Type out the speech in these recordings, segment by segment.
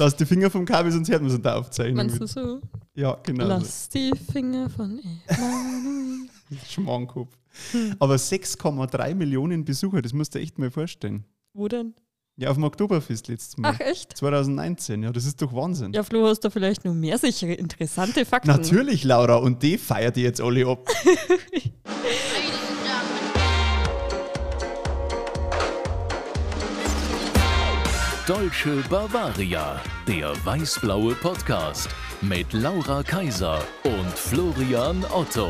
Lass die Finger vom Kabel, sonst hört man es in der Aufzeichnung. Meinst du so? Ja, genau. so. Lass die Finger von. Hm. Aber 6,3 Millionen Besucher, das musst du dir echt mal vorstellen. Wo denn? Ja, auf dem Oktoberfest letztes Mal. Ach, echt? 2019, ja, das ist doch Wahnsinn. Ja, Flo, hast du vielleicht noch mehr sichere, interessante Fakten? Natürlich, Laura, und die feiert ihr jetzt alle ab. Deutsche Bavaria, der weiß-blaue Podcast mit Laura Kaiser und Florian Otto.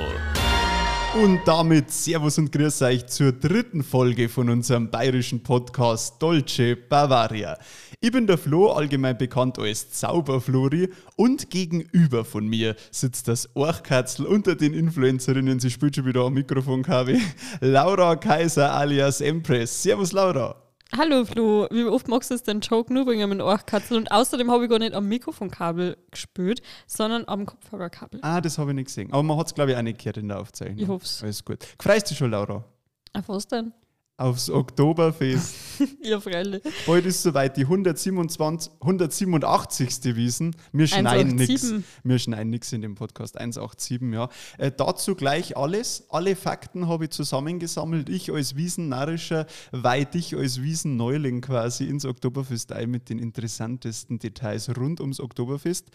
Und damit Servus und Grüß euch zur dritten Folge von unserem bayerischen Podcast Dolce Bavaria. Ich bin der Flo, allgemein bekannt als Zauberflori und gegenüber von mir sitzt das Orchkatzel unter den Influencerinnen, sie spielt schon wieder am Mikrofonkabel, Laura Kaiser alias Empress. Servus Laura. Hallo Flo, wie oft magst du es den Joke nur bringen mit Ohrkatzel? Und außerdem habe ich gar nicht am Mikrofonkabel gespürt, sondern am Kopfhörerkabel. Ah, das habe ich nicht gesehen. Aber man hat es, glaube ich, auch nicht gehört in der Aufzeichnung. Ich hoff's. Alles gut. Freust du schon, Laura? Auf was denn? Aufs Oktoberfest. Ja, freilich. Bald ist soweit die 127, 187. Wiesen. Wir schneiden nichts. 187. Wir schneiden nichts in dem Podcast. 187, ja. Äh, dazu gleich alles. Alle Fakten habe ich zusammengesammelt. Ich als Wiesennarrischer weihe dich als Wiesenneuling quasi ins Oktoberfest ein mit den interessantesten Details rund ums Oktoberfest. Ja,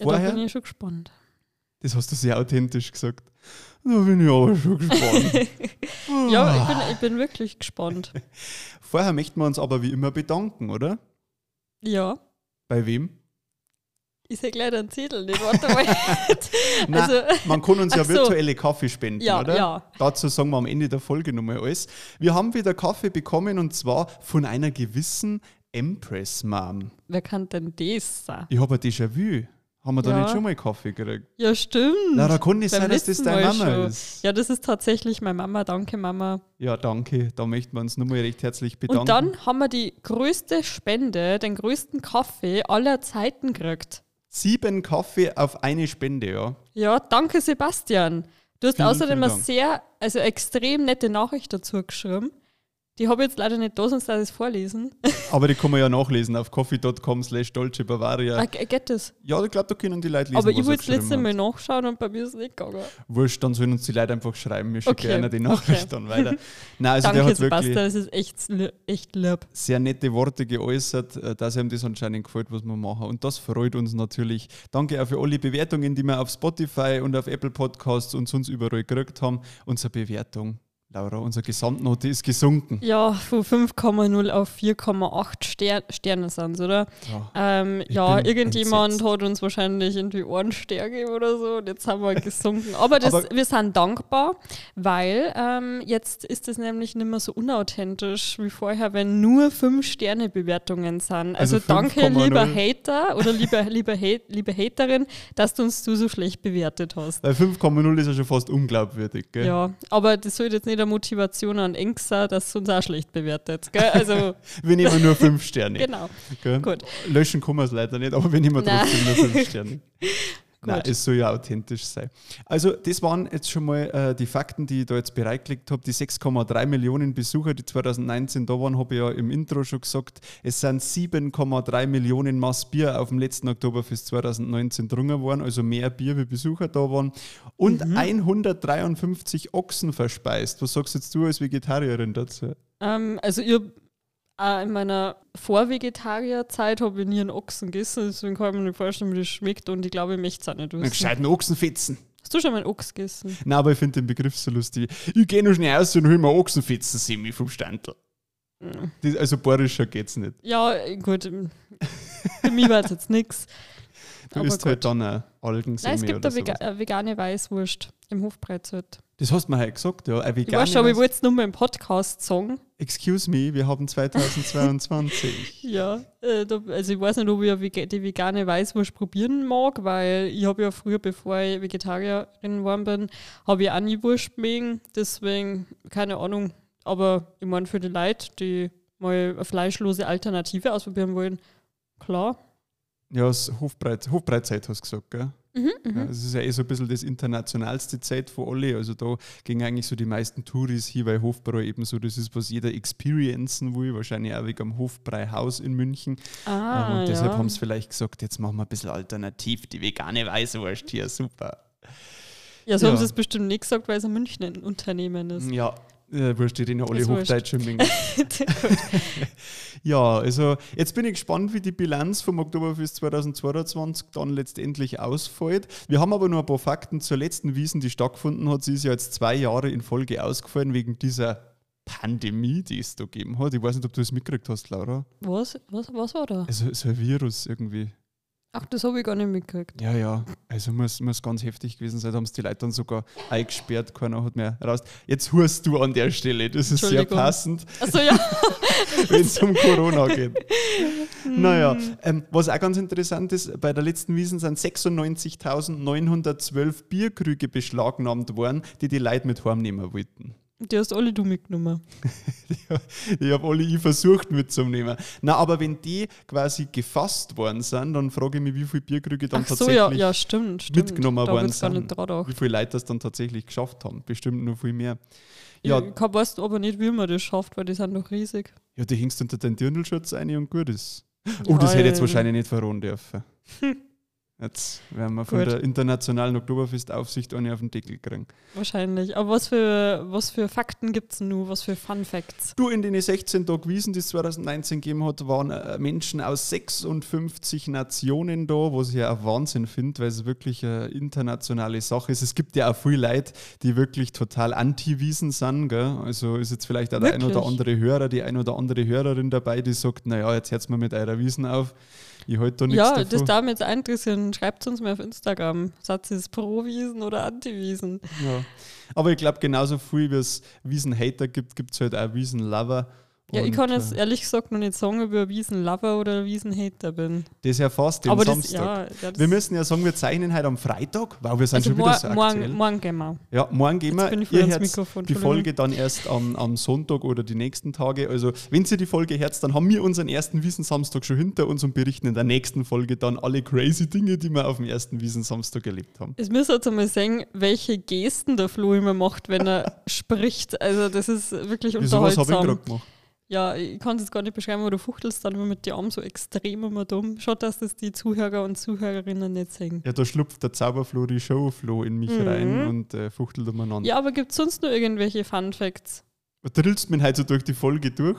da Vorher, bin ich schon gespannt. das hast du sehr authentisch gesagt. Da bin ich aber schon gespannt. Ja, ich bin, ich bin wirklich gespannt. Vorher möchten wir uns aber wie immer bedanken, oder? Ja. Bei wem? Ich sehe gleich den Zettel nicht. Warte mal. Nein, also, man kann uns ja so. virtuelle Kaffee spenden, Ja, oder? ja. Dazu sagen wir am Ende der Folge nochmal alles. Wir haben wieder Kaffee bekommen und zwar von einer gewissen Empress Mom. wer kann denn das sein? Ich habe ein Déjà-vu. Haben wir da Ja. nicht schon mal Kaffee gekriegt? Ja, stimmt. Na, da kann nicht Beim sein, dass das deine Mal Mama schon. ist. Ja, das ist tatsächlich meine Mama. Danke, Mama. Ja, danke. Da möchten wir uns nochmal recht herzlich bedanken. Und dann haben wir die größte Spende, den größten Kaffee aller Zeiten gekriegt. Sieben Kaffee auf eine Spende, ja. Ja, danke Sebastian. Du hast Vielen, außerdem vielen eine sehr, also extrem nette Nachricht dazu geschrieben. Die habe ich jetzt leider nicht da, sonst darf ich es vorlesen. Aber die kann man ja nachlesen auf coffee.com slash dolce Bavaria. Ah, geht das? Ja, ich glaube, da können die Leute lesen, Aber ich wollte das letzte Mal nachschauen und bei mir ist es nicht gegangen. Wurscht, dann sollen uns die Leute einfach schreiben. Wir schicken Okay, gerne die Nachricht okay. dann weiter. Nein, also der danke hat wirklich das ist echt, echt lieb. sehr nette Worte geäußert, äh, dass ihm das anscheinend gefällt, was wir machen. Und das freut uns natürlich. Danke auch für alle Bewertungen, die wir auf Spotify und auf Apple Podcasts und sonst überall gekriegt haben. Unsere Bewertung, Laura, unsere Gesamtnote ist gesunken. Ja, von 5,0 auf 4,8 Ster Sterne sind oder? Ja. Ähm, ja, irgendjemand entsetzt. hat uns wahrscheinlich irgendwie Ohrenstärke oder so und jetzt haben wir gesunken. Aber, das, Aber- wir sind dankbar, weil ähm, jetzt ist es nämlich nicht mehr so unauthentisch wie vorher, wenn nur 5-Sterne-Bewertungen sind. Also, Also danke, 5,0. lieber Hater oder lieber, lieber Hate, liebe Haterin, dass du uns du so schlecht bewertet hast. Weil 5,0 ist ja schon fast unglaubwürdig. Gell? Ja, aber das soll jetzt nicht eine Motivation an sein, dass du uns auch schlecht bewertet. Gell? Also, Wir nehmen nur 5 Sterne. genau. Gell? Gut. Löschen kann man es leider nicht, aber wir nehmen trotzdem nur 5 Sterne. Nein, es soll ja authentisch sein. Also, das waren jetzt schon mal äh, die Fakten, die ich da jetzt bereitgelegt habe. Die 6,3 Millionen Besucher, die 2019 da waren, habe ich ja im Intro schon gesagt. Es sind 7,3 Millionen Maß Bier auf dem letzten Oktoberfest 2019 drungen worden, also mehr Bier wie Besucher da waren. Und Mhm. 153 Ochsen verspeist. Was sagst jetzt du als Vegetarierin dazu? Ähm, also ich hab, auch in meiner Vorvegetarierzeit habe ich nie einen Ochsen gegessen, deswegen kann ich mir nicht vorstellen, wie das schmeckt und ich glaube, ich möchte es auch nicht Einen wissen. gescheiten Ochsenfetzen. Hast du schon mal einen Ochs gegessen? Nein, aber ich finde den Begriff so lustig. Ich gehe noch schnell raus und hol mir Ochsenfetzen-Semi vom Standel. Das, also bayerischer geht's nicht. Ja, gut. Für mich war es jetzt nichts. Du Aber isst halt dann ein Algensemi Nein, es gibt eine, sowas. eine vegane Weißwurst im Hofbreizelt. Das hast du mir heute gesagt, ja. Eine Ich vegane weiß schon, aber ich wollte es nur mal im Podcast sagen. Excuse me, wir haben 2022. Ja, äh, also ich weiß nicht, ob ich die vegane Weißwurst probieren mag, weil ich habe ja früher, bevor ich Vegetarierin geworden bin, habe ich auch nie Wurst mögen. Deswegen, keine Ahnung. Aber ich meine, für die Leute, die mal eine fleischlose Alternative ausprobieren wollen, klar. Ja, das Hofbreit, Hofbreitzeit hast du gesagt, gell? Mhm, Ja, es ist ja eh so ein bisschen das internationalste Zeit von alle. Also da gehen eigentlich so die meisten Touris hier, weil Hofbräu eben so das ist, was jeder experiencen will. Wahrscheinlich auch wegen am Hofbräuhaus in München. Ah, Ähm, und deshalb ja. haben sie vielleicht gesagt, jetzt machen wir ein bisschen alternativ, die vegane Weißwurst hier, super. Ja, so haben Ja. sie es bestimmt nicht gesagt, weil es ein Münchner Unternehmen ist. Ja, äh, wurscht, die reden ja alle. Hochdeutsch im. Ja, also jetzt bin ich gespannt, wie die Bilanz vom Oktoberfest 2022 dann letztendlich ausfällt. Wir haben aber nur ein paar Fakten zur letzten Wiesen, die stattgefunden hat. Sie ist ja jetzt zwei Jahre in Folge ausgefallen wegen dieser Pandemie, die es da gegeben hat. Ich weiß nicht, ob du das mitgekriegt hast, Laura. Was? Was, was war da? Also so ein Virus irgendwie. Ach, das habe ich gar nicht mitgekriegt. Ja, ja, also muss, muss ganz heftig gewesen sein. Da haben es die Leute dann sogar eingesperrt, keiner hat mehr raus. Jetzt hörst du an der Stelle, das ist sehr passend, Achso, ja. wenn es um Corona geht. Hm. Naja, ähm, was auch ganz interessant ist, bei der letzten Wiesen sind 96.912 Bierkrüge beschlagnahmt worden, die die Leute mit heimnehmen wollten. Die hast alle du mitgenommen. Ich habe alle ich versucht mitzunehmen. Na, aber wenn die quasi gefasst worden sind, dann frage ich mich, wie viele Bierkrüge dann Ach so, tatsächlich ja, ja, stimmt. stimmt. mitgenommen da worden sind. Wie viele Leute das dann tatsächlich geschafft haben. Bestimmt nur viel mehr. Ja. Ich kann- weiß aber nicht, wie man das schafft, weil die sind doch riesig. ja die hängst unter den Dirndlschutz ein und gut ist. Oh, das hätte ich jetzt wahrscheinlich nicht verraten dürfen. Jetzt werden wir von Gut. der internationalen Oktoberfestaufsicht eine auf den Deckel kriegen. Wahrscheinlich. Aber was für, was für Fakten gibt es nun? Was für Fun Facts? Du, in den 16 Tagen Wiesen, die es 2019 gegeben hat, waren äh, Menschen aus 56 Nationen da, was ich ja auch Wahnsinn finde, weil es wirklich eine internationale Sache ist. Es gibt ja auch viele Leute, die wirklich total anti-Wiesen sind. Gell? Also ist jetzt vielleicht auch der ein oder Wirklich? andere Hörer, die ein oder andere Hörerin dabei, die sagt, naja, jetzt hört mal mit eurer Wiesen auf. Ich halte da nichts Ja, davon. das darf mich jetzt interessieren. Schreibt uns mal auf Instagram. Ihr es Pro-Wiesen oder Anti-Wiesen? Ja. Aber ich glaube, genauso viel wie es Wiesen-Hater gibt, gibt es halt auch Wiesen-Lover. Ja, ich Und, kann jetzt äh, ehrlich gesagt noch nicht sagen, ob ich ein Wiesen-Lover oder ein Wiesen-Hater bin. Das erfasst den Aber das, Samstag. ja, ja, Wir müssen ja sagen, wir zeichnen heute am Freitag. Wow, wir sind also schon wieder so morgen, aktuell. morgen gehen wir. Ja, morgen gehen wir. ich Ihr hört die. Folge dann erst am, am Sonntag oder die nächsten Tage. Also, wenn Sie die Folge hört, dann haben wir unseren ersten Wiesen-Samstag schon hinter uns und berichten in der nächsten Folge dann alle crazy Dinge, die wir auf dem ersten Wiesen-Samstag erlebt haben. Es müsst jetzt einmal sehen, welche Gesten der Flo immer macht, wenn er spricht. Also das ist wirklich Wieso was habe ich unterhaltsam. gerade gemacht? Ja, ich kann es jetzt gar nicht beschreiben, aber du fuchtelst dann immer mit den Armen so extrem immer dumm. Schaut, dass das die Zuhörer und Zuhörerinnen nicht sehen. Ja, da schlupft der Zauberflori Showflo in mich Mhm. rein und äh, fuchtelt umeinander. Ja, aber gibt es sonst noch irgendwelche Fun Facts? Drillst mich halt so durch die Folge durch.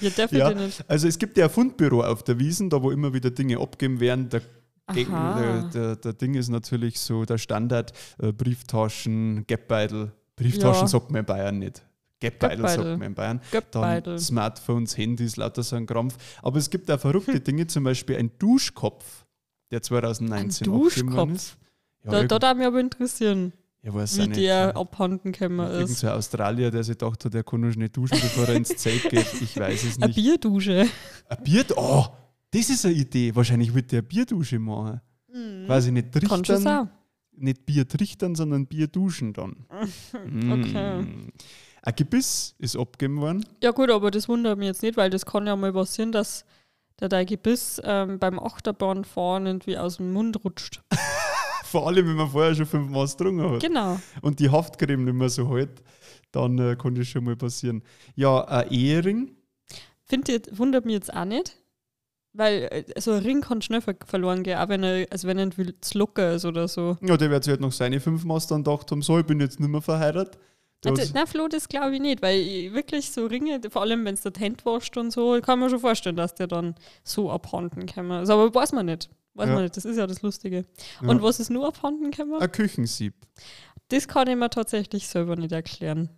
Ja, definitiv Ja, nicht. also es gibt ja ein Fundbüro auf der Wiesen, da wo immer wieder Dinge abgeben werden. Der, der, der, der Ding ist natürlich so der Standard, äh, Brieftaschen, Geldbeutel. Brieftaschen Ja. sagt man in Bayern nicht. Geldbeutel Geldbeutel. sagt man in Bayern. Göppbeutel. Dann Smartphones, Handys, lauter so ein Krampf. Aber es gibt auch verrückte Dinge, zum Beispiel ein Duschkopf, der 2019 Ein Duschkopf? ist. Ja, Da, irgend- da darf mich aber interessieren, ja, weiß wie der abhanden gekommen Irgend ist. so ein Australier, der sich gedacht hat, er kann nur schnell duschen, bevor er ins Zelt geht. Ich weiß es Eine nicht. Bierdusche. Ein Bier? Oh, das ist eine Idee. Wahrscheinlich wird der Bierdusche machen. Quasi nicht Kann schon trichtern, sein. nicht Bier trichtern, sondern Bier duschen dann. Okay. Mm. Ein Gebiss ist abgegeben worden. Ja gut, aber das wundert mich jetzt nicht, weil das kann ja mal passieren, dass der dein Gebiss ähm, beim Achterbahnfahren irgendwie aus dem Mund rutscht. Vor allem, wenn man vorher schon fünfmal getrunken hat. Genau. Und die Haftcreme nicht mehr so hält, dann äh, kann das schon mal passieren. Ja, ein Ehering. Finde ich, wundert mich jetzt auch nicht, weil äh, so ein Ring kann schnell ver verloren gehen, auch wenn er, also wenn er zu locker ist oder so. Ja, der wird sich halt noch seine fünf Mastern gedacht haben, so, ich bin jetzt nicht mehr verheiratet. Also, nein, Flo, das glaube ich nicht, weil ich wirklich so Ringe, vor allem wenn es der Hände wascht und so, kann man schon vorstellen, dass der dann so abhanden kann. Also, aber weiß man nicht. Weiß Ja. man nicht, das ist ja das Lustige. Ja. Und was ist nur abhanden gekommen? ein Küchensieb. Das kann ich mir tatsächlich selber nicht erklären.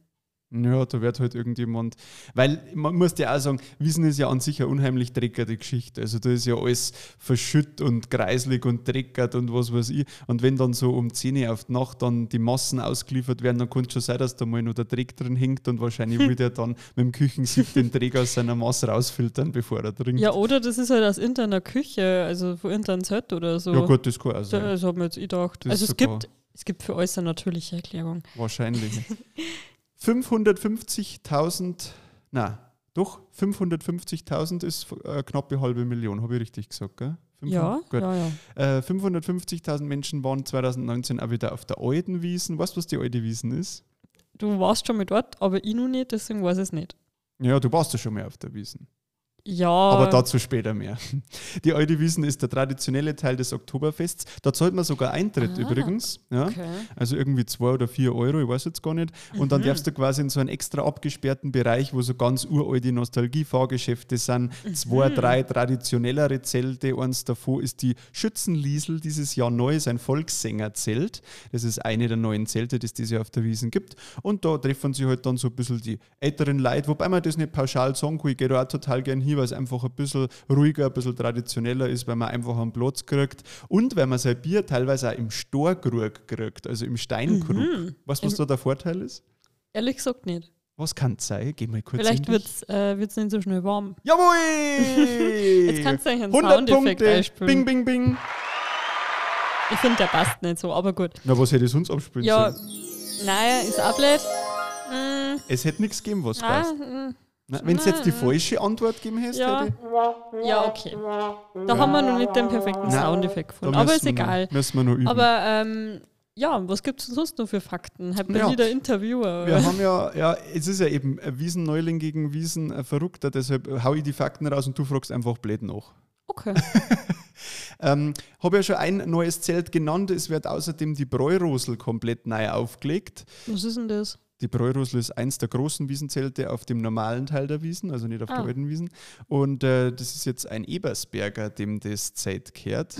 Ja, da wird halt irgendjemand, weil man muss ja auch sagen, Wiesen ist ja an sich eine unheimlich dreckerte Geschichte. Also da ist ja alles verschütt und kreislig und dreckert und was weiß ich. Und wenn dann so um 10 Uhr auf die Nacht dann die Massen ausgeliefert werden, dann kann es schon sein, dass da mal noch der Dreck drin hängt und wahrscheinlich will der dann mit dem Küchensieb den Dreck aus seiner Masse rausfiltern, bevor er trinkt. Ja, oder das ist halt aus interner Küche, also von internen Set oder so. Ja gut, das kann auch sein. das habe ich jetzt ich gedacht. Das Also es gibt, es gibt für alles eine natürliche Erklärung. Wahrscheinlich. 550.000, na, doch, 550.000 ist äh, knappe halbe Million, habe ich richtig gesagt, gell? Ja, Gut. ja, ja. Äh, 550.000 Menschen waren 2019 auch wieder auf der alten Wiesen. Weißt du, was die alte Wiesen ist? Du warst schon mal dort, aber ich noch nicht, deswegen weiß ich es nicht. Ja, du warst ja schon mal auf der Wiesen. Ja, Aber dazu später mehr. Die alte Wiesen ist der traditionelle Teil des Oktoberfests. Da zahlt man sogar Eintritt Ah, übrigens. Ja? okay. Also irgendwie zwei oder vier Euro, ich weiß jetzt gar nicht. Und dann Mhm. darfst du quasi in so einen extra abgesperrten Bereich, wo so ganz uralte Nostalgie-Fahrgeschäfte sind, zwei, Mhm. drei traditionellere Zelte. Eins davon ist die Schützenliesel, dieses Jahr neu, ist ein Volkssängerzelt. Das ist eine der neuen Zelte, die es dieses Jahr auf der Wiesen gibt. Und da treffen sich halt dann so ein bisschen die älteren Leute, wobei man das nicht pauschal sagen kann. Ich gehe da auch total gern hin, weil es einfach ein bisschen ruhiger, ein bisschen traditioneller ist, weil man einfach einen Platz kriegt und weil man sein Bier teilweise auch im Storkrug kriegt, also im Steinkrug. Mhm. Weißt du, was da der Vorteil ist? Ehrlich gesagt nicht. Was kann es sein? Geh mal kurz Vielleicht wird es äh, wird's nicht so schnell warm. Jawohl! Jetzt kannst du eigentlich einen 100 Soundeffekt Punkte. einspielen. Bing, bing, bing. Ich finde, der passt nicht so, aber gut. Na, was hätte ich sonst abspielen Ja, sollen? naja, ist auch blöd. Mm, Es hätte nichts gegeben, was ah, passt. mm, Wenn du jetzt die falsche Antwort gegeben Ja. hätte ich... ja, okay. Da haben wir noch nicht den perfekten Nein, Soundeffekt gefunden. Aber ist wir noch- egal. Müssen wir noch üben. Aber ähm, ja, was gibt es sonst noch für Fakten? Hat Ja. wieder Interviewer? wir haben ja, ja, es ist ja eben Wiesenneuling gegen Wiesen ein Verrückter, deshalb hau ich die Fakten raus und du fragst einfach blöd nach. okay. Ähm, Habe ja schon ein neues Zelt genannt. Es wird außerdem die Bräurosel komplett neu aufgelegt. Was ist denn das? Die Bräurosel ist eins der großen Wiesenzelte auf dem normalen Teil der Wiesen, also nicht auf der Ah. alten Wiesen. Und äh, das ist jetzt ein Ebersberger, dem das Zelt gehört.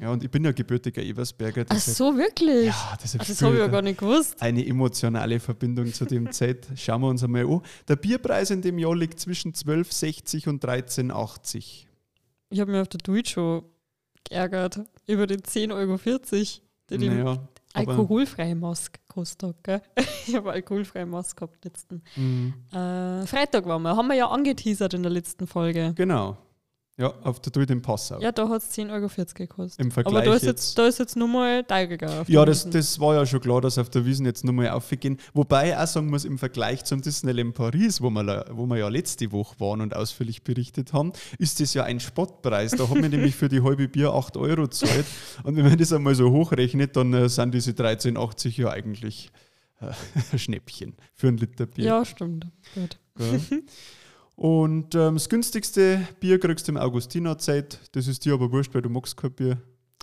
Ja, und ich bin ja gebürtiger Ebersberger. Mhm. Ach so, wirklich? Ja, Ach, das habe ich ja gar nicht gewusst. eine emotionale Verbindung zu dem Zelt. Schauen wir uns einmal an. Der Bierpreis in dem Jahr liegt zwischen 12,60 und 13,80. Ich habe mich auf der Twitch schon geärgert über die 10,40 Euro, die Naja, aber, alkoholfreie Maske kostet. Gell? Ich habe alkoholfreie Maske gehabt letzten. Mhm. Äh, Freitag waren wir, haben wir ja angeteasert in der letzten Folge. genau. Ja, auf der Tour in Passau. Ja, da hat es 10,40 Euro gekostet. Im Vergleich Aber da ist jetzt- da ist jetzt nur mal teurer. Ja, das, Wiesn. das war ja schon klar, dass auf der Wiesen jetzt nochmal aufgehen. Wobei ich auch sagen muss, im Vergleich zum Disneyland Paris, wo wir, wo wir ja letzte Woche waren und ausführlich berichtet haben, ist das ja ein Spottpreis. Da haben wir nämlich für die halbe Bier 8 Euro gezahlt. Und wenn man das einmal so hochrechnet, dann äh, sind diese 13,80 ja eigentlich äh, Schnäppchen für ein Liter Bier. Ja, stimmt. Gut. Gell? Und ähm, das günstigste Bier kriegst du im Augustinerzeit. Das ist dir aber wurscht, weil du magst kein Bier.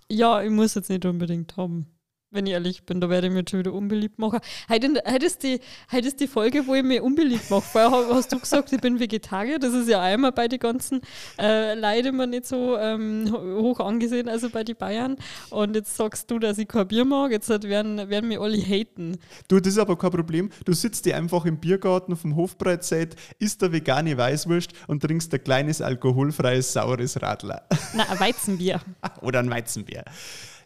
Ja, ich muss jetzt nicht unbedingt haben. Wenn ich ehrlich bin, da werde ich mich schon wieder unbeliebt machen. Heute, heute, ist die, heute ist die Folge, wo ich mich unbeliebt mache. Vorher ha- hast du gesagt, ich bin Vegetarier. Das ist ja einmal bei den ganzen äh, Leuten immer nicht so ähm, ho- hoch angesehen, also bei den Bayern. Und jetzt sagst du, dass ich kein Bier mag. Jetzt halt werden, werden mich alle haten. Du, das ist aber kein Problem. Du sitzt dir einfach im Biergarten vom Hofbreitzeit, isst eine vegane Weißwurst und trinkst ein kleines alkoholfreies saures Radler. Na, ein Weizenbier. Oder ein Weizenbier.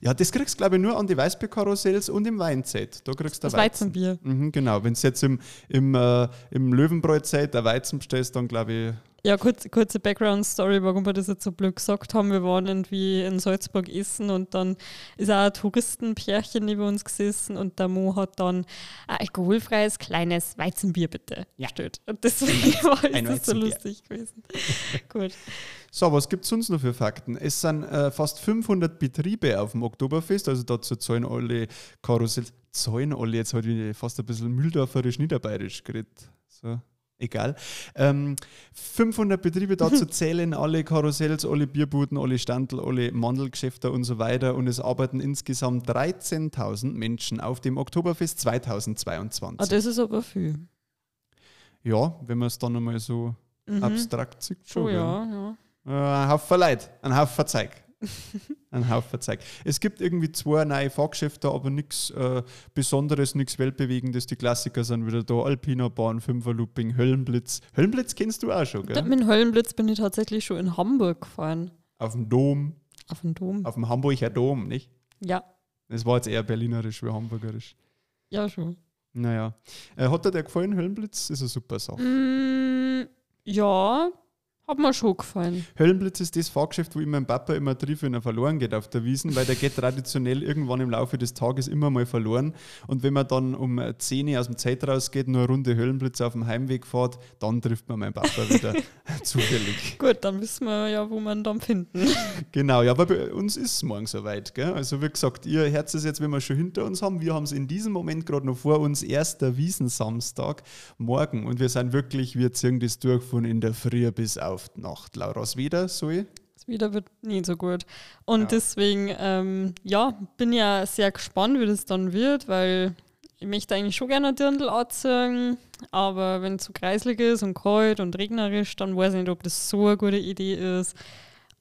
Ja, das kriegst du, glaube ich, nur an die Weißbierkarussells und im Weinzeit. Da kriegst du Das Weizen. Weizenbier. Mhm, genau. Wenn du jetzt im, im, äh, im Löwenbräuzeit ein Weizen bestellst, dann glaube ich, Ja, kurz, kurze Background-Story, warum wir das jetzt so blöd gesagt haben. Wir waren irgendwie in Salzburg essen und dann ist auch ein Touristenpärchen neben uns gesessen und der Mo hat dann ein alkoholfreies kleines Weizenbier bitte Ja. bestellt. Und deswegen war es so lustig gewesen. Gut. So, was gibt es sonst noch für Fakten? Es sind äh, fast 500 Betriebe auf dem Oktoberfest, also dazu zahlen alle Karussells, zahlen alle, jetzt halt ich fast ein bisschen mühldorferisch niederbayerisch geredet. So, egal. Ähm, 500 Betriebe, dazu zählen alle Karussells, alle Bierbuden, alle Standel, alle Mandelgeschäfte und so weiter und es arbeiten insgesamt 13.000 Menschen auf dem Oktoberfest 2022. Ah, das ist aber viel. ja, wenn man es dann einmal so Mhm. abstrakt sieht, schon. Oh ja, ja. Äh, ein Haufen Leute, ein Haufen Zeug. ein Haufen Zeug. Es gibt irgendwie zwei neue Fahrgeschäfte, aber nichts äh, Besonderes, nichts Weltbewegendes. Die Klassiker sind wieder da. Alpina Bahn, Fünferlooping, Höllenblitz. Höllenblitz kennst du auch schon, gell? Mit dem Höllenblitz bin ich tatsächlich schon in Hamburg gefahren. Auf dem Dom, Auf dem Dom. auf dem Hamburger Dom, nicht? Ja, Das war jetzt eher berlinerisch wie hamburgerisch. ja schon. Naja. Äh, hat dir der gefallen, Höllenblitz? Ist eine super Sache. Mm, ja, Hat mir schon gefallen. Höllenblitz ist das Fahrgeschäft, wo ich meinem Papa immer triff, wenn er verloren geht auf der Wiesen, weil der geht traditionell irgendwann im Laufe des Tages immer mal verloren. Und wenn man dann um 10 Uhr aus dem Zelt rausgeht, nur eine Runde Höllenblitz auf dem Heimweg fährt, dann trifft man meinen Papa wieder zufällig. Gut, dann wissen wir ja, wo man dann finden. Genau, ja, aber bei uns ist es morgen soweit. Gell? Also wie gesagt, ihr Herz ist jetzt, wenn wir schon hinter uns haben. Wir haben es in diesem Moment gerade noch vor uns, erster Wiesensamstag morgen. Und wir sind wirklich, wir ziehen das durch von in der Früh bis auf die Nacht. Laura's wieder, Zoe? Das wieder wird nie so gut. Und Ja. deswegen, ähm, ja, bin ja sehr gespannt, wie das dann wird, weil ich möchte eigentlich schon gerne ein Dirndl anziehen, aber wenn es so kreislig ist und kalt und regnerisch, dann weiß ich nicht, ob das so eine gute Idee ist.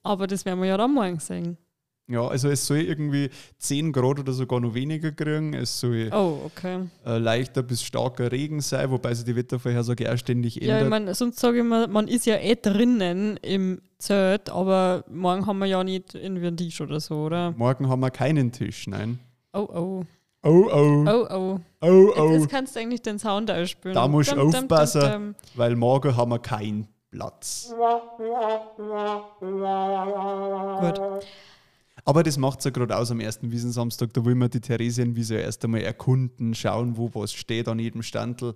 Aber das werden wir ja dann morgen sehen. Ja, also es soll irgendwie 10 Grad oder sogar noch weniger kriegen. Es soll Oh, okay. äh, leichter bis starker Regen sein, wobei sich die Wettervorhersage auch ständig Ja, ich ändert. meine, sonst sage ich mal, man ist ja eh drinnen im Zelt, aber morgen haben wir ja nicht irgendwie einen Tisch oder so, oder? Morgen haben wir keinen Tisch, nein. Oh, oh. Oh, oh, Oh, oh. oh, oh. jetzt kannst du eigentlich den Sound ausspielen. Da musst du Dum, dum, dum, aufpassen. dum. Weil morgen haben wir keinen Platz. Gut. Aber das macht es ja gerade aus am ersten Wiesensamstag. Da wollen wir die Theresienwiese erst einmal erkunden, schauen, wo was steht an jedem Standel.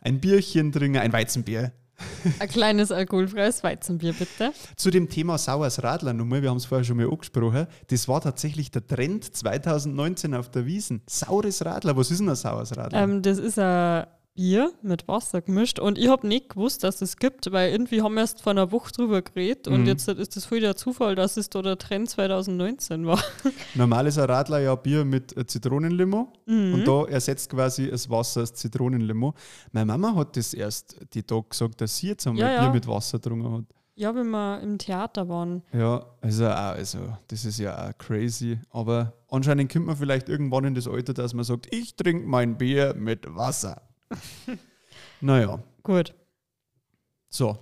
Ein Bierchen trinken, ein Weizenbier. Ein kleines alkoholfreies Weizenbier, bitte. Zu dem Thema Saures Radler nochmal, wir haben es vorher schon mal angesprochen. Das war tatsächlich der Trend 2019 auf der Wiesen. Saures Radler, was ist denn ein saures Radler? Ähm, das ist ein Bier mit Wasser gemischt und ich habe nicht gewusst, dass es gibt, weil irgendwie haben wir erst vor einer Woche drüber geredet und Mhm. jetzt ist das voll der Zufall, dass es da der Trend 2019 war. Normal ist ein Radler ja Bier mit Zitronenlimo Mhm. und da ersetzt quasi das Wasser das Zitronenlimo. Meine Mama hat das erst die Tag gesagt, dass sie jetzt einmal Ja, ja. Bier mit Wasser getrunken hat. Ja, wenn wir im Theater waren. Ja, also, auch, also das ist ja auch crazy. Aber anscheinend kommt man vielleicht irgendwann in das Alter, dass man sagt, ich trinke mein Bier mit Wasser. Naja, Gut. so.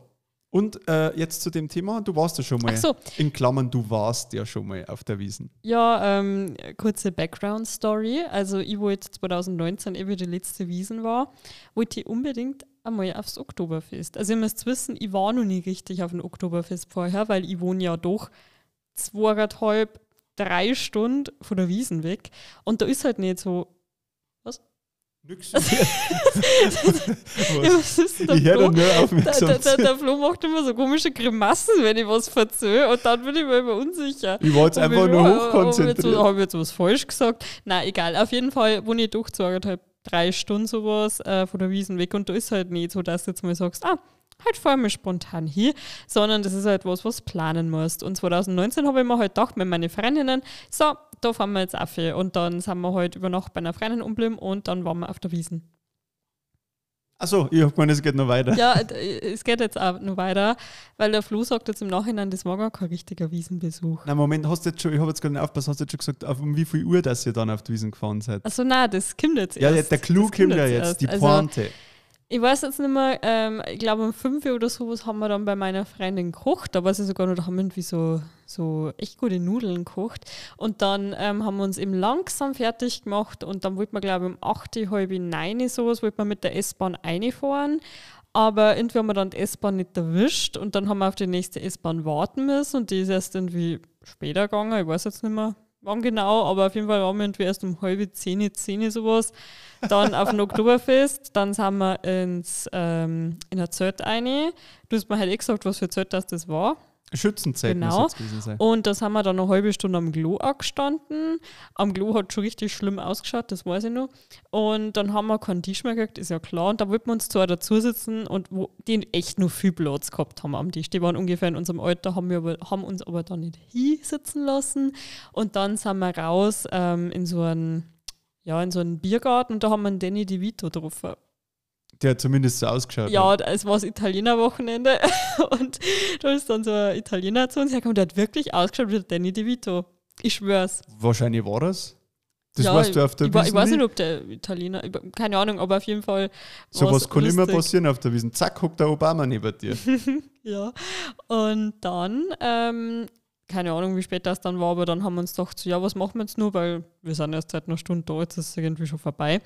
Und äh, jetzt zu dem Thema, du warst ja schon mal, Ach so. in Klammern, du warst ja schon mal auf der Wiesen. Ja, ähm, kurze Background-Story. Also, ich wollte 2019, ehe die letzte Wiesen war, wollte ich unbedingt einmal aufs Oktoberfest. Also, ihr müsst wissen, ich war noch nie richtig auf dem Oktoberfest vorher, weil ich wohne ja doch zweieinhalb, drei Stunden von der Wiesen weg. Und da ist halt nicht so. Nix. Ja, was ist denn der ich höre Flo? nur Der, aufmerksam der, der, zu. der Flo macht immer so komische Grimassen, wenn ich was verzöge und dann bin ich mir immer unsicher. Ich jetzt Ob einfach nur jetzt- Habe ich jetzt was falsch gesagt? Nein, egal. Auf jeden Fall wohne ich doch zweieinhalb, drei Stunden sowas äh, von der Wiesen weg und da ist halt nicht so, dass du jetzt mal sagst, ah, halt fahr mal spontan hier, sondern das ist halt was, was planen musst. Und 2019 habe ich mir halt gedacht mit meinen Freundinnen, so, da fahren wir jetzt auf. Und dann sind wir halt über Nacht bei einer Freundin umgeblieben und dann waren wir auf der Wiesen. Achso, ich habe gemeint, es geht noch weiter. Ja, es geht jetzt auch noch weiter, weil der Flo sagt jetzt im Nachhinein, das war gar kein richtiger Wiesenbesuch. Na Moment, hast du jetzt schon, ich habe jetzt gerade nicht aufgepasst, hast du jetzt schon gesagt, auf um wie viel Uhr, dass ihr dann auf die Wiesen gefahren seid? Also nein, das kommt jetzt Ja, erst. der Clou Das kommt ja jetzt, erst. die Also, Pointe. Ich weiß jetzt nicht mehr, ähm, ich glaube um 5 Uhr oder sowas haben wir dann bei meiner Freundin gekocht. Da weiß ich sogar noch, da haben wir irgendwie so, so echt gute Nudeln gekocht. Und dann ähm, haben wir uns eben langsam fertig gemacht und dann wollten wir, glaube ich, um 8, halb 9 sowas, wollten wir mit der S-Bahn reinfahren. Aber irgendwie haben wir dann die S-Bahn nicht erwischt und dann haben wir auf die nächste S-Bahn warten müssen und die ist erst irgendwie später gegangen. Ich weiß jetzt nicht mehr wann genau, aber auf jeden Fall waren wir irgendwie erst um halbe zehn, zehn sowas. Dann auf dem Oktoberfest, dann sind wir ins, ähm, in ein Zelt rein. Du hast mir halt eh gesagt, was für Zelt das, das war. Schützenzeit Genau. muss gewesen sein. Und da sind wir dann eine halbe Stunde am Klo angestanden. Am Klo hat schon richtig schlimm ausgeschaut, das weiß ich noch. Und dann haben wir keinen Tisch mehr gekriegt, ist ja klar. Und da wollten wir uns zwar dazu sitzen und wo die echt nur viel Platz gehabt haben am Tisch. Die waren ungefähr in unserem Alter, haben, wir aber, haben uns aber dann nicht hinsitzen lassen. Und dann sind wir raus ähm, in so einen ja, in so einen Biergarten und da haben wir einen Danny DeVito getroffen. Der hat zumindest so ausgeschaut. Ja, es war das Italiener-Wochenende und da ist dann so ein Italiener zu uns hergekommen, der hat wirklich ausgeschaut wie der Danny DeVito. Ich schwör's. Wahrscheinlich war das. Das ja, weißt du auf der ich, wa- ich weiß nicht, ob der Italiener, keine Ahnung, aber auf jeden Fall. So was kann immer lustig. passieren auf der Wiesen. Zack, hockt der Obama neben dir. Ja. Und dann, ähm, keine Ahnung, wie spät das dann war, aber dann haben wir uns gedacht, so, ja, was machen wir jetzt nur, weil wir sind erst seit einer Stunde da, jetzt ist es irgendwie schon vorbei.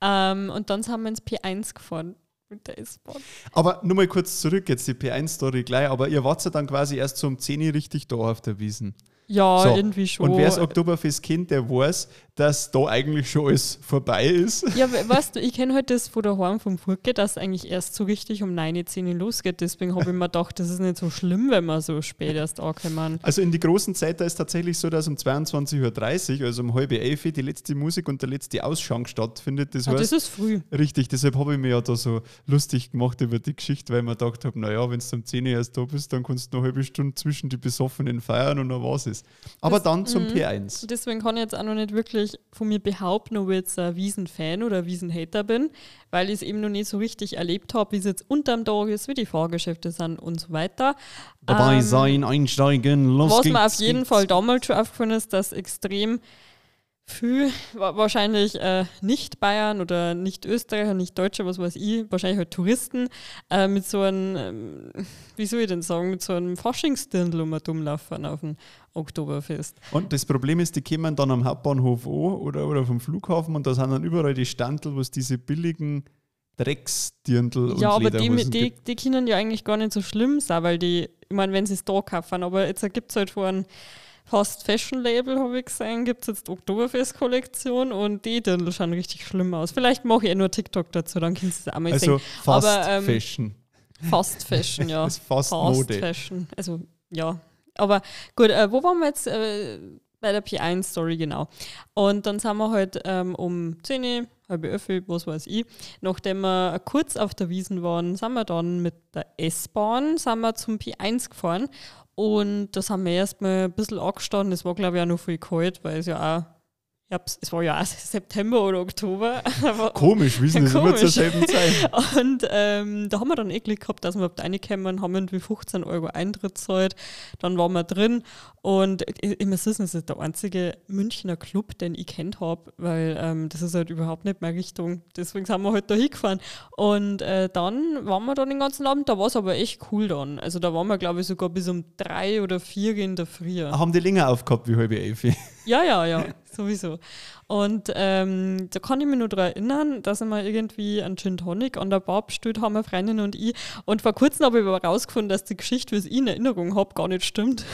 Ähm, und dann sind wir ins P1 gefahren. Mit der S-Bahn. Aber nur mal kurz zurück, jetzt die P1-Story gleich, aber ihr wart ja dann quasi erst so um 10 Uhr richtig da auf der Wiesen. Ja, So. irgendwie schon. Und wer das Oktoberfest kennt, der weiß, dass da eigentlich schon alles vorbei ist. Ja, we- weißt du, ich kenne halt das von daheim vom Furke, dass eigentlich erst so richtig um 9, 10 Uhr losgeht. Deswegen habe ich mir gedacht, das ist nicht so schlimm, wenn wir so spät erst ankommen. Also in die großen Zeit, da ist tatsächlich so, dass um 22.30 Uhr, also um halb elf, die letzte Musik und der letzte Ausschank stattfindet. Das Ah, heißt, das ist früh. richtig, deshalb habe ich mir ja da so lustig gemacht über die Geschichte, weil ich mir gedacht habe, naja, wenn du um 10 Uhr erst da bist, dann kannst du noch eine halbe Stunde zwischen die Besoffenen feiern und dann war's es. Aber Das- dann zum mhm. P1. Deswegen kann ich jetzt auch noch nicht wirklich von mir behaupten, ob ich jetzt ein Wiesen-Fan oder ein Wiesen-Hater bin, weil ich es eben noch nicht so richtig erlebt habe, wie es jetzt unterm Tag ist, wie die Fahrgeschäfte sind und so weiter. Dabei Ähm, sein, einsteigen, los Was geht's, mir auf jeden geht's. Fall damals schon aufgefallen ist, dass extrem wa- wahrscheinlich äh, nicht Bayern oder nicht Österreicher, nicht Deutsche, was weiß ich, wahrscheinlich halt Touristen, äh, mit so einem, ähm, wie soll ich denn sagen, mit so einem Faschingsdirndl um rumlaufen auf dem Oktoberfest. Und das Problem ist, die kommen dann am Hauptbahnhof an oder, oder vom Flughafen und da sind dann überall die Standel, wo es diese billigen Drecksdirndl ja, aber die, die, die können ja eigentlich gar nicht so schlimm sein, weil die, ich meine, wenn sie es da kaufen, aber jetzt gibt es halt vor einem Fast Fashion Label, habe ich gesehen, gibt es jetzt die Oktoberfest-Kollektion und die Dirndl schauen richtig schlimm aus. Vielleicht mache ich eh nur TikTok dazu, dann kannst du es auch mal Also sehen. Fast Aber, ähm, Fashion. Fast Fashion, ja. Fast Fast Mode. Fashion. Also, ja. Aber gut, äh, wo waren wir jetzt? Äh, bei der P1-Story, genau. Und dann sind wir halt ähm, um 10 Uhr, halb elf, was weiß ich, nachdem wir kurz auf der Wiesen waren, sind wir dann mit der S-Bahn zum P1 gefahren. Und da sind wir erstmal ein bisschen angestanden. Es war, glaube ich, auch noch viel kalt, weil es ja auch, ich es war ja auch September oder Oktober. Komisch, wissen das immer Komisch. zur selben Zeit. und ähm, da haben wir dann eh Glück gehabt, dass wir überhaupt reinkommen, haben irgendwie 15 Euro Eintritt gezahlt. Dann waren wir drin und ich, ich muss wissen, das ist der einzige Münchner Club, den ich kennt habe, weil ähm, das ist halt überhaupt nicht mehr Richtung. Deswegen sind wir halt da hingefahren. Und äh, dann waren wir dann den ganzen Abend, da war es aber echt cool dann. Also da waren wir, glaube ich, sogar bis um drei oder vier in der Früh. Haben die länger aufgehabt wie halbe elf. Ja, ja, ja, sowieso. Und ähm, da kann ich mich nur daran erinnern, dass wir irgendwie einen Gin Tonic an der Bar bestellt haben, eine Freundin und ich. Und vor kurzem habe ich aber herausgefunden, dass die Geschichte, wie ich in Erinnerung habe, gar nicht stimmt.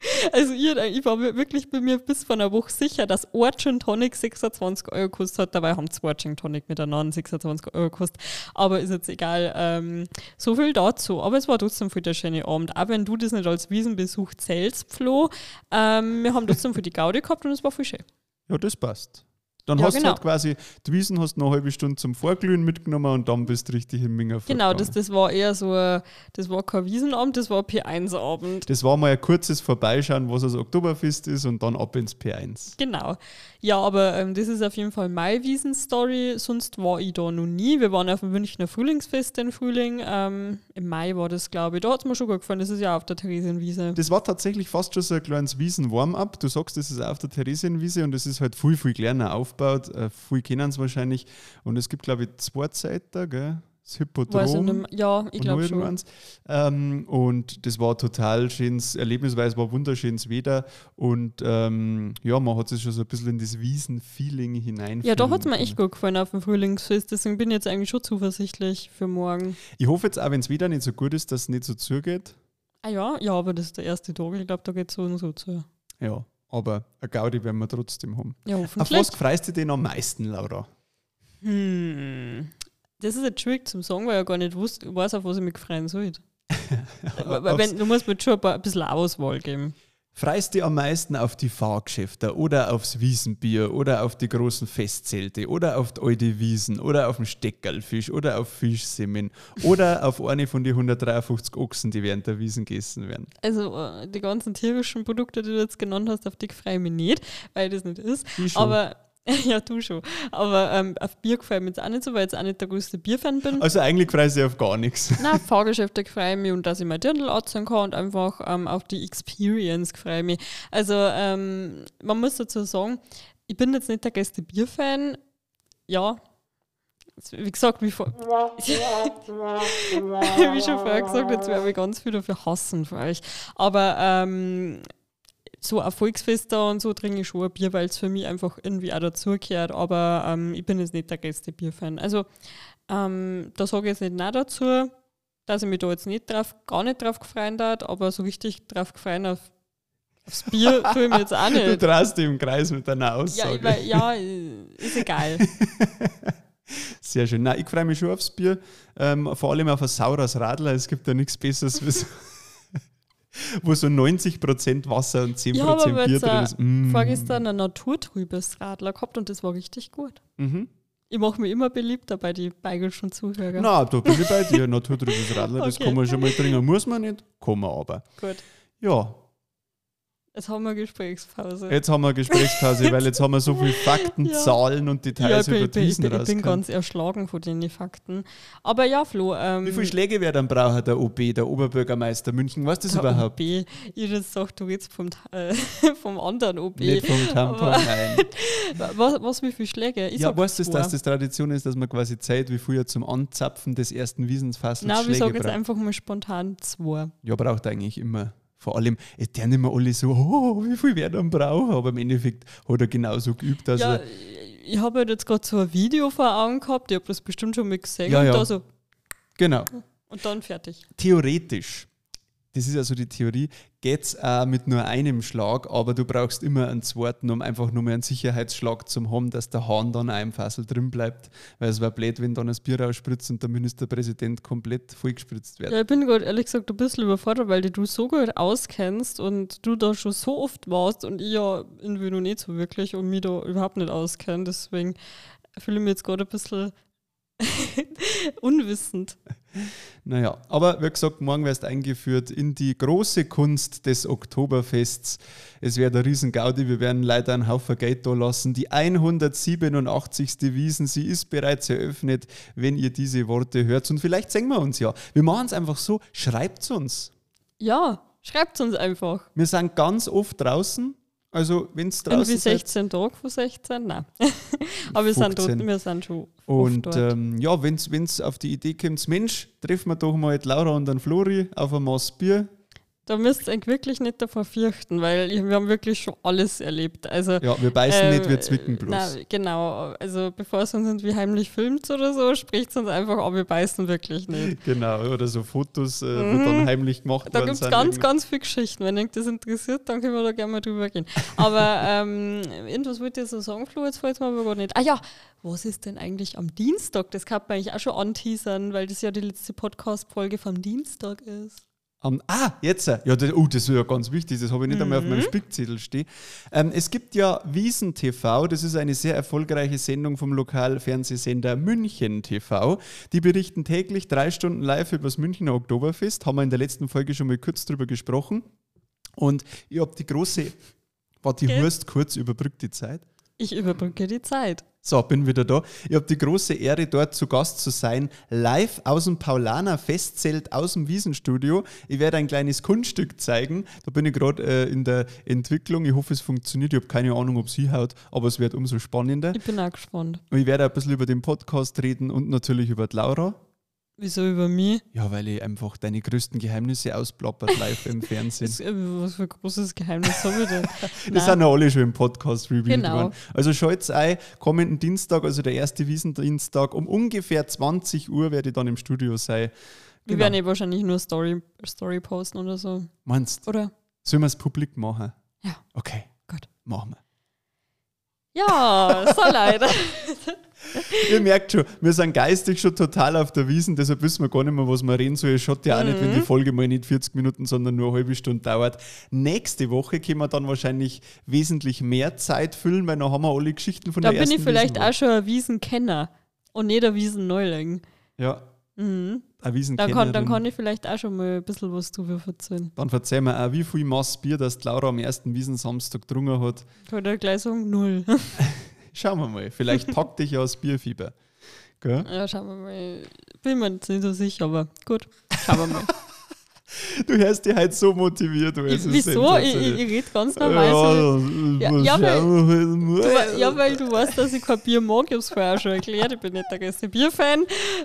Also ich, ich war wirklich bei mir bis vor einer Woche sicher, dass ein Gin Tonic 26 Euro gekostet hat. Dabei haben zwei Gin Tonic miteinander 26 Euro gekostet. Aber ist jetzt egal. Ähm, so viel dazu. Aber es war trotzdem für der schöne Abend. Auch wenn du das nicht als Wiesenbesuch zählst, Flo. Ähm, wir haben trotzdem für die Gaudi gehabt und es war voll schön. Ja, das passt. Dann Ja, hast genau. du halt quasi, die Wiesen hast eine halbe Stunde zum Vorglühen mitgenommen und dann bist du richtig im Minger Genau, das, das war eher so, ein- das war kein Wiesenabend, das war ein P1-Abend. Das war mal ein kurzes Vorbeischauen, was das Oktoberfest ist und dann ab ins P1. Genau. Ja, aber ähm, das ist auf jeden Fall meine Wiesen-Story. Sonst war ich da noch nie. Wir waren auf dem Münchner Frühlingsfest im Frühling. Ähm, Im Mai war das, glaube ich. Da hat es mir schon gut gefallen. Das ist ja auf der Theresienwiese. Das war tatsächlich fast schon so ein kleines Wiesen-Warm-up. Du sagst, das ist auf der Theresienwiese und das ist halt viel, viel kleiner aufgebaut. Äh, viel kennen es wahrscheinlich. Und es gibt, glaube ich, zwei Seiten, gell? Das Hippodrom. Ich. Ja, ich glaube schon. Ähm, und das war total schönes Erlebnis, weil es war wunderschönes Wetter und ähm, ja, man hat sich schon so ein bisschen in das Wiesen-Feeling hinein. Ja, da hat es mir echt gut gefallen auf dem Frühlingsfest. Deswegen bin ich jetzt eigentlich schon zuversichtlich für morgen. Ich hoffe jetzt auch, wenn es wieder nicht so gut ist, dass es nicht so zugeht. Ah ja, ja, aber das ist der erste Tag. Ich glaube, da geht es so und so zu. Ja, aber eine Gaudi werden wir trotzdem haben. Ja, Auf was freust du dich am meisten, Laura? Hm. Das ist jetzt schwierig zum sagen, weil ich ja gar nicht wusste, weiß, auf was ich mich freuen soll. Wenn, du musst mir schon ein, paar, ein bisschen Auswahl geben. Freust du dich am meisten auf die Fahrgeschäfte oder aufs Wiesenbier oder auf die großen Festzelte oder auf die alte Wiesen oder auf den Steckerlfisch oder auf Fischsemmeln oder auf eine von den 153 Ochsen, die während der Wiesen gegessen werden? Also äh, die ganzen tierischen Produkte, die du jetzt genannt hast, auf die freue ich mich nicht, weil das nicht ist. Aber ja, du schon. Aber ähm, auf Bier gefällt mir jetzt auch nicht so, weil ich jetzt auch nicht der größte Bierfan bin. Also eigentlich freust du dich auf gar nichts. Na, Fahrgeschäfte freue ich mich und dass ich mein Dirndl anziehen kann und einfach ähm, auf die Experience freue ich mich. Also, ähm, man muss dazu sagen, ich bin jetzt nicht der größte Bierfan. Ja, wie gesagt, wie, vor wie schon vorher gesagt, jetzt werde ich ganz viel dafür hassen für euch. Aber ähm, so Erfolgsfester und so trinke ich schon ein Bier, weil es für mich einfach irgendwie auch dazugehört. Aber ähm, ich bin jetzt nicht der größte Bierfan. Also Ähm, da sage ich jetzt nicht nein dazu, dass ich mich da jetzt nicht drauf, gar nicht drauf gefreut hat, aber so richtig drauf gefreut auf, aufs Bier tue ich mir jetzt auch Du nicht. drehst dich im Kreis mit deiner Ja, Aussage. ich, weil- ja, ist egal. Sehr schön. Nein, ich freue mich schon aufs Bier. Ähm, vor allem auf ein saures Radler. Es gibt ja nichts Besseres, wie so- wo so 90% Wasser und 10% Ich habe aber Bier drin ist. Mm. vorgestern ein naturtrübes Radler gehabt und das war richtig gut. Mhm. Ich mache mich immer beliebter bei den bayerischen Zuhörern. Na, da bin ich bei dir. Naturtrübes Radler, das Okay. kann man schon mal trinken. Muss man nicht, kann man aber. Gut, Ja, jetzt haben wir Gesprächspause. jetzt haben wir Gesprächspause, weil jetzt haben wir so viele Fakten, Ja. Zahlen und ja, Details ich bin, über ich, bin, ich, diesen bin, ich bin ganz erschlagen von den Fakten. Aber ja, Flo. Ähm, Wie viele Schläge wäre dann brauchen der OB, der Oberbürgermeister München? Was das der überhaupt? OB, ich das sagt, du redest vom, äh, vom anderen OB. Nicht vom Tampon, nein. Was, was wie viele Schläge? Ich ja, sag weißt du, dass das Tradition ist, dass man quasi Zeit wie früher zum Anzapfen des ersten Wiesensfassels Nein, wir Schläge sagen jetzt braucht? einfach mal spontan zwei. Ja, braucht eigentlich immer. Vor allem, es werden immer alle so, oh, wie viel wer dann brauchen, aber im Endeffekt hat er genauso geübt. Also, ja, ich habe halt jetzt gerade so ein Video vor Augen gehabt, ich habe das bestimmt schon mal gesehen. Ja, und, ja. Da so, genau. und dann fertig. Theoretisch, das ist also die Theorie, geht es auch mit nur einem Schlag, aber du brauchst immer einen zweiten, um einfach nur mehr einen Sicherheitsschlag zu haben, dass der Hahn dann auch im Fassel drin bleibt. Weil es wäre blöd, wenn dann das Bier rausspritzt und der Ministerpräsident komplett vollgespritzt wird. Ja, ich bin gerade ehrlich gesagt ein bisschen überfordert, weil du so gut auskennst und du da schon so oft warst und ich ja irgendwie noch nicht so wirklich und mich da überhaupt nicht auskenne. Deswegen fühle ich mich jetzt gerade ein bisschen unwissend. Naja, aber wie gesagt, morgen wirst eingeführt in die große Kunst des Oktoberfests. Es wird ein riesen Gaudi, wir werden leider einen Haufen Geld da lassen. Die 187. Wiesen, sie ist bereits eröffnet, wenn ihr diese Worte hört. Und vielleicht singen wir uns ja. Wir machen es einfach so, schreibt uns. Ja, schreibt uns einfach. Wir sind ganz oft draußen. Also, wenn es Irgendwie draußen seid. 16 Tage von 16? Nein. Aber wir sind, 15. dort, wir sind schon Und oft dort. ähm, ja, wenn es auf die Idee kommt, Mensch, treffen wir doch mal die Laura und den Flori auf ein Maß Bier. Da müsst ihr euch wirklich nicht davor fürchten, weil wir haben wirklich schon alles erlebt. Also, Ja, wir beißen ähm, nicht, wir zwicken bloß. Na, genau. Also bevor es uns irgendwie heimlich filmt oder so, spricht es uns einfach an, wir beißen wirklich nicht. Genau, oder so Fotos, äh, wo dann heimlich gemacht Mhm. Da gibt es ganz, ganz viele Geschichten. Wenn euch das interessiert, dann können wir da gerne mal drüber gehen. Aber ähm, irgendwas wollte ich so sagen, Flo, jetzt fällt mir aber gar nicht. Ah ja, was ist denn eigentlich am Dienstag? Das kann man eigentlich auch schon anteasern, weil das ja die letzte Podcast-Folge vom Dienstag ist. Am- ah, jetzt. äh, Ja, das, oh, das ist ja ganz wichtig, das habe ich nicht einmal auf Mhm. meinem Spickzettel stehen. Ähm, es gibt ja Wiesen TV, das ist eine sehr erfolgreiche Sendung vom Lokalfernsehsender München TV. Die berichten täglich drei Stunden live über das Münchner Oktoberfest. Haben wir in der letzten Folge schon mal kurz drüber gesprochen. Und ich habe die große. Warte, die Okay. Hurst kurz überbrückt die Zeit. Ich überbrücke die Zeit. So, bin wieder da. Ich habe die große Ehre, dort zu Gast zu sein, live aus dem Paulaner Festzelt, aus dem Wiesenstudio. Ich werde ein kleines Kunststück zeigen. Da bin ich gerade äh, in der Entwicklung. Ich hoffe, es funktioniert. Ich habe keine Ahnung, ob es hinhaut, aber es wird umso spannender. Ich bin auch gespannt. Und ich werde ein bisschen über den Podcast reden und natürlich über die Laura. Wieso über mich? Ja, weil ich einfach deine größten Geheimnisse ausplappert live im Fernsehen. Das, äh, was für ein großes Geheimnis habe ich denn? Das sind ja alle schon im Podcast revealed Genau. worden. Also schalt's ein, kommenden Dienstag, also der erste Wiesendienstag, um ungefähr 20 Uhr werde ich dann im Studio sein. Wir Genau. werden eh wahrscheinlich nur Story, Story posten oder so. Meinst Oder? sollen wir es publik machen? Ja. Okay, Gut. machen wir. Ja, so leider. Ihr merkt schon, wir sind geistig schon total auf der Wiesen, deshalb wissen wir gar nicht mehr, was wir reden sollen. Es schaut ja auch nicht, wenn die Mhm. Folge mal nicht 40 Minuten, sondern nur eine halbe Stunde dauert. Nächste Woche können wir dann wahrscheinlich wesentlich mehr Zeit füllen, weil dann haben wir alle Geschichten von Da der bin ersten ich vielleicht Wiesenwoche. auch schon ein Wiesenkenner und nicht ein Wiesenneuling. Ja, Mhm. Wiesen Dann, kann, dann kann ich vielleicht auch schon mal ein bisschen was drüber erzählen. Dann erzähl mir auch, wie viel Maß Bier das Laura am ersten Wiesensamstag getrunken hat. Kann ich gleich sagen, null. Schauen wir mal. Vielleicht packt dich ja das Bierfieber. Gell? ja, schauen wir mal. Bin mir jetzt nicht so sicher, aber gut. Schauen wir mal. Du hörst dich halt so motiviert. Ist Wieso? Ich, ich, ich rede ganz normal. so. Ja, Ja, ja, weil- ja, weil du weißt, dass ich kein Bier mag. Ich habe es vorher schon erklärt. Ich bin nicht der größte Bierfan.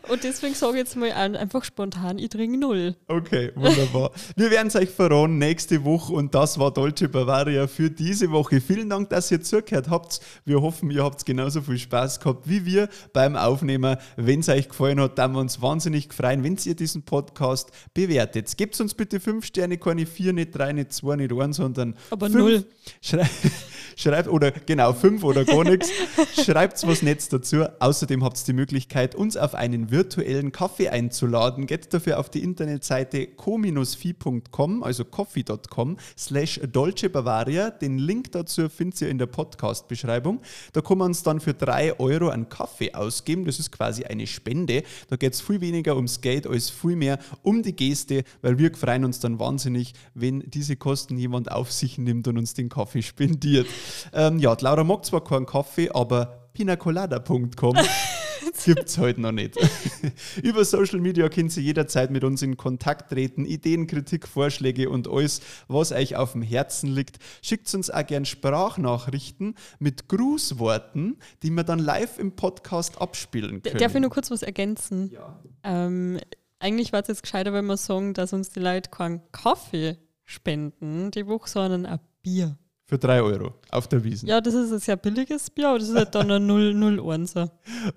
Und deswegen sage ich jetzt mal einfach spontan, ich trinke null. Okay, wunderbar. Wir werden es euch verraten nächste Woche und das war Dolce Bavaria für diese Woche. Vielen Dank, dass ihr zugehört habt. Wir hoffen, ihr habt genauso viel Spaß gehabt wie wir beim Aufnehmen. Wenn es euch gefallen hat, dann wir uns wahnsinnig freuen, wenn ihr diesen Podcast bewertet. Gebt uns bitte fünf Sterne, keine vier, nicht drei, nicht zwei, nicht eins, sondern Aber fünf. null. Schrei schreibt, oder genau, fünf oder gar nichts. Schreibt was Nettes dazu. Außerdem habt ihr die Möglichkeit, uns auf einen virtuellen Kaffee einzuladen. Geht dafür auf die Internetseite co-fi.com, also coffee.com, slash Dolce Bavaria. Den Link dazu findet ihr in der Podcast-Beschreibung. Da kann man uns dann für drei Euro einen Kaffee ausgeben. Das ist quasi eine Spende. Da geht es viel weniger ums Geld als viel mehr um die Geste, weil wir freuen uns dann wahnsinnig, wenn diese Kosten jemand auf sich nimmt und uns den Kaffee spendiert. Ähm, ja, Laura mag zwar keinen Kaffee, aber pinacolada.com gibt es heute noch nicht. Über Social Media könnt ihr jederzeit mit uns in Kontakt treten, Ideen, Kritik, Vorschläge und alles, was euch auf dem Herzen liegt. Schickt uns auch gern Sprachnachrichten mit Grußworten, die wir dann live im Podcast abspielen können. Darf ich nur kurz was ergänzen? Ähm, eigentlich war es jetzt gescheiter, wenn wir sagen, dass uns die Leute keinen Kaffee spenden die Woche, sondern ein Bier. Für drei Euro auf der Wiesen. Ja, das ist ein sehr billiges Bier, aber das ist halt dann ein 001er.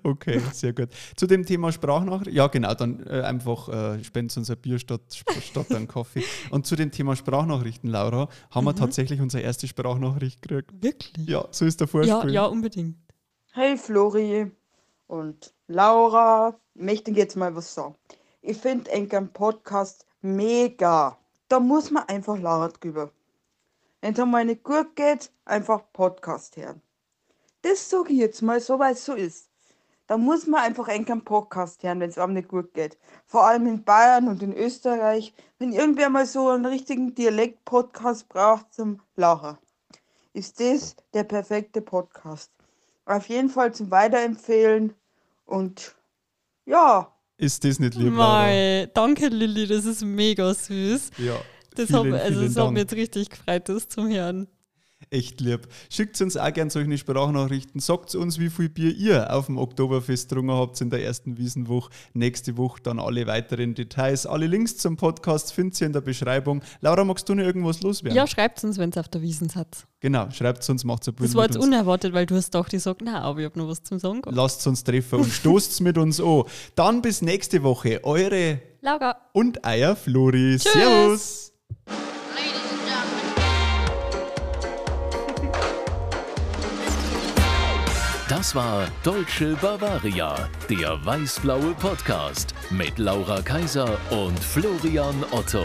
Okay, sehr gut. Zu dem Thema Sprachnachricht, ja genau, dann äh, einfach äh, spendet uns ein Bier statt, statt einen Kaffee. Und zu dem Thema Sprachnachrichten, Laura, haben wir tatsächlich unsere erste Sprachnachricht gekriegt. Wirklich? Ja, so ist der ja, Vorspiel. ja, unbedingt. Hey Flori und Laura, ich möchte jetzt mal was sagen. Ich finde einen Podcast mega. Da muss man einfach lachen drüber. Wenn es einmal nicht gut geht, einfach Podcast hören. Das sage ich jetzt mal so, weil es so ist. Da muss man einfach einen Podcast hören, wenn es einem nicht gut geht. Vor allem in Bayern und in Österreich, wenn irgendwer mal so einen richtigen Dialekt-Podcast braucht zum Lachen, ist das der perfekte Podcast. Auf jeden Fall zum Weiterempfehlen und ja, Ist das nicht lieb? Mei, danke Lilly, das ist mega süß. Ja. Das, vielen, hab, also, das hat mich jetzt richtig gefreut, das zum Hören. Echt lieb. Schickt uns auch gerne solche Sprachnachrichten. Sagt uns, wie viel Bier ihr auf dem Oktoberfest getrunken habt in der ersten Wiesenwoche. Nächste Woche dann alle weiteren Details. Alle Links zum Podcast findet ihr in der Beschreibung. Laura, magst du noch irgendwas loswerden? Ja, schreibt uns, wenn es auf der Wiesen seid. Genau, schreibt uns, macht ein Bild Das war jetzt unerwartet, weil du hast ich sag, nein, aber ich habe noch was zum Sagen. gehabt. Lasst uns treffen und stoßt's mit uns an. Dann bis nächste Woche. Eure Laura. und euer Flori. Tschüss. Servus. Das war Deutsche Bavaria, der weiß-blaue Podcast mit Laura Kaiser und Florian Otto.